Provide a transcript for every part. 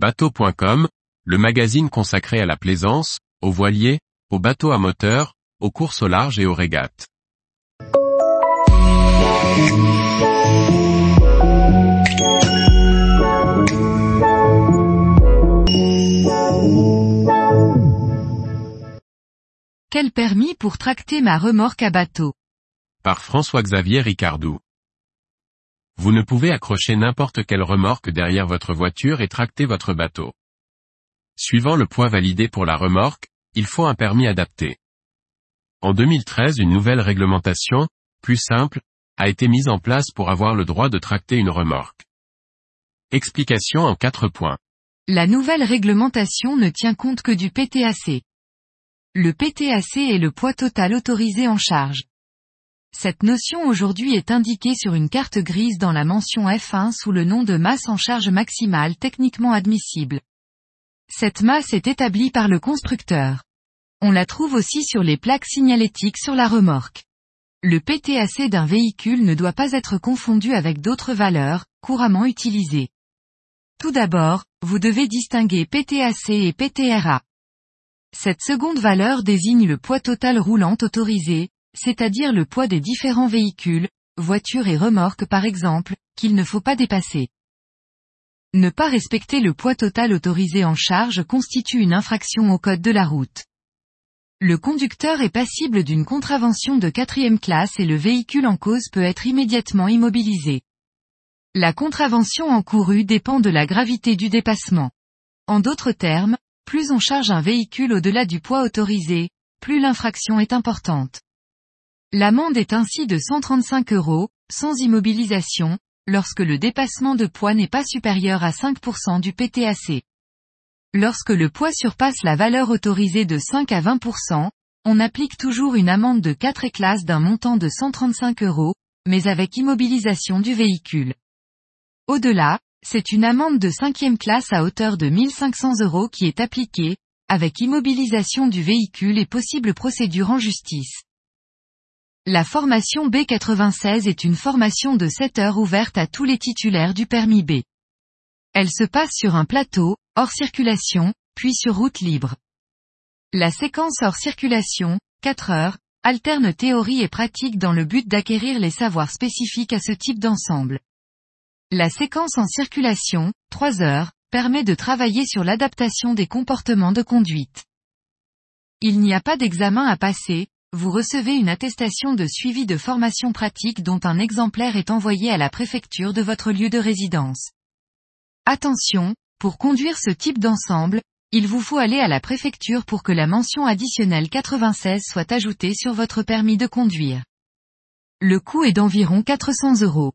Bateau.com, le magazine consacré à la plaisance, aux voiliers, aux bateaux à moteur, aux courses au large et aux régates. Quel permis pour tracter ma remorque à bateau? Par François-Xavier Ricardou. Vous ne pouvez accrocher n'importe quelle remorque derrière votre voiture et tracter votre bateau. Suivant le poids validé pour la remorque, il faut un permis adapté. En 2013 une nouvelle réglementation, plus simple, a été mise en place pour avoir le droit de tracter une remorque. Explication en quatre points. La nouvelle réglementation ne tient compte que du PTAC. Le PTAC est le poids total autorisé en charge. Cette notion aujourd'hui est indiquée sur une carte grise dans la mention F1 sous le nom de masse en charge maximale techniquement admissible. Cette masse est établie par le constructeur. On la trouve aussi sur les plaques signalétiques sur la remorque. Le PTAC d'un véhicule ne doit pas être confondu avec d'autres valeurs, couramment utilisées. Tout d'abord, vous devez distinguer PTAC et PTRA. Cette seconde valeur désigne le poids total roulant autorisé, c'est-à-dire le poids des différents véhicules, voitures et remorques par exemple, qu'il ne faut pas dépasser. Ne pas respecter le poids total autorisé en charge constitue une infraction au code de la route. Le conducteur est passible d'une contravention de quatrième classe et le véhicule en cause peut être immédiatement immobilisé. La contravention encourue dépend de la gravité du dépassement. En d'autres termes, plus on charge un véhicule au-delà du poids autorisé, plus l'infraction est importante. L'amende est ainsi de 135 euros, sans immobilisation, lorsque le dépassement de poids n'est pas supérieur à 5% du PTAC. Lorsque le poids surpasse la valeur autorisée de 5 à 20%, on applique toujours une amende de 4 éclasses d'un montant de 135 euros, mais avec immobilisation du véhicule. Au-delà, c'est une amende de cinquième classe à hauteur de 1500 euros qui est appliquée, avec immobilisation du véhicule et possible procédure en justice. La formation B96 est une formation de 7 heures ouverte à tous les titulaires du permis B. Elle se passe sur un plateau, hors circulation, puis sur route libre. La séquence hors circulation, 4 heures, alterne théorie et pratique dans le but d'acquérir les savoirs spécifiques à ce type d'ensemble. La séquence en circulation, 3 heures, permet de travailler sur l'adaptation des comportements de conduite. Il n'y a pas d'examen à passer, vous recevez une attestation de suivi de formation pratique dont un exemplaire est envoyé à la préfecture de votre lieu de résidence. Attention, pour conduire ce type d'ensemble, il vous faut aller à la préfecture pour que la mention additionnelle 96 soit ajoutée sur votre permis de conduire. Le coût est d'environ 400 euros.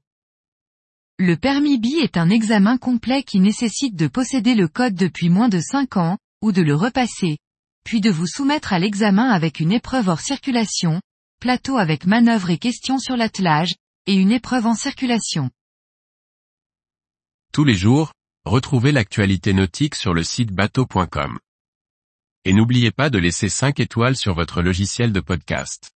Le permis B est un examen complet qui nécessite de posséder le code depuis moins de 5 ans, ou de le repasser, puis de vous soumettre à l'examen avec une épreuve hors circulation, plateau avec manœuvre et questions sur l'attelage, et une épreuve en circulation. Tous les jours, retrouvez l'actualité nautique sur le site bateau.com. Et n'oubliez pas de laisser 5 étoiles sur votre logiciel de podcast.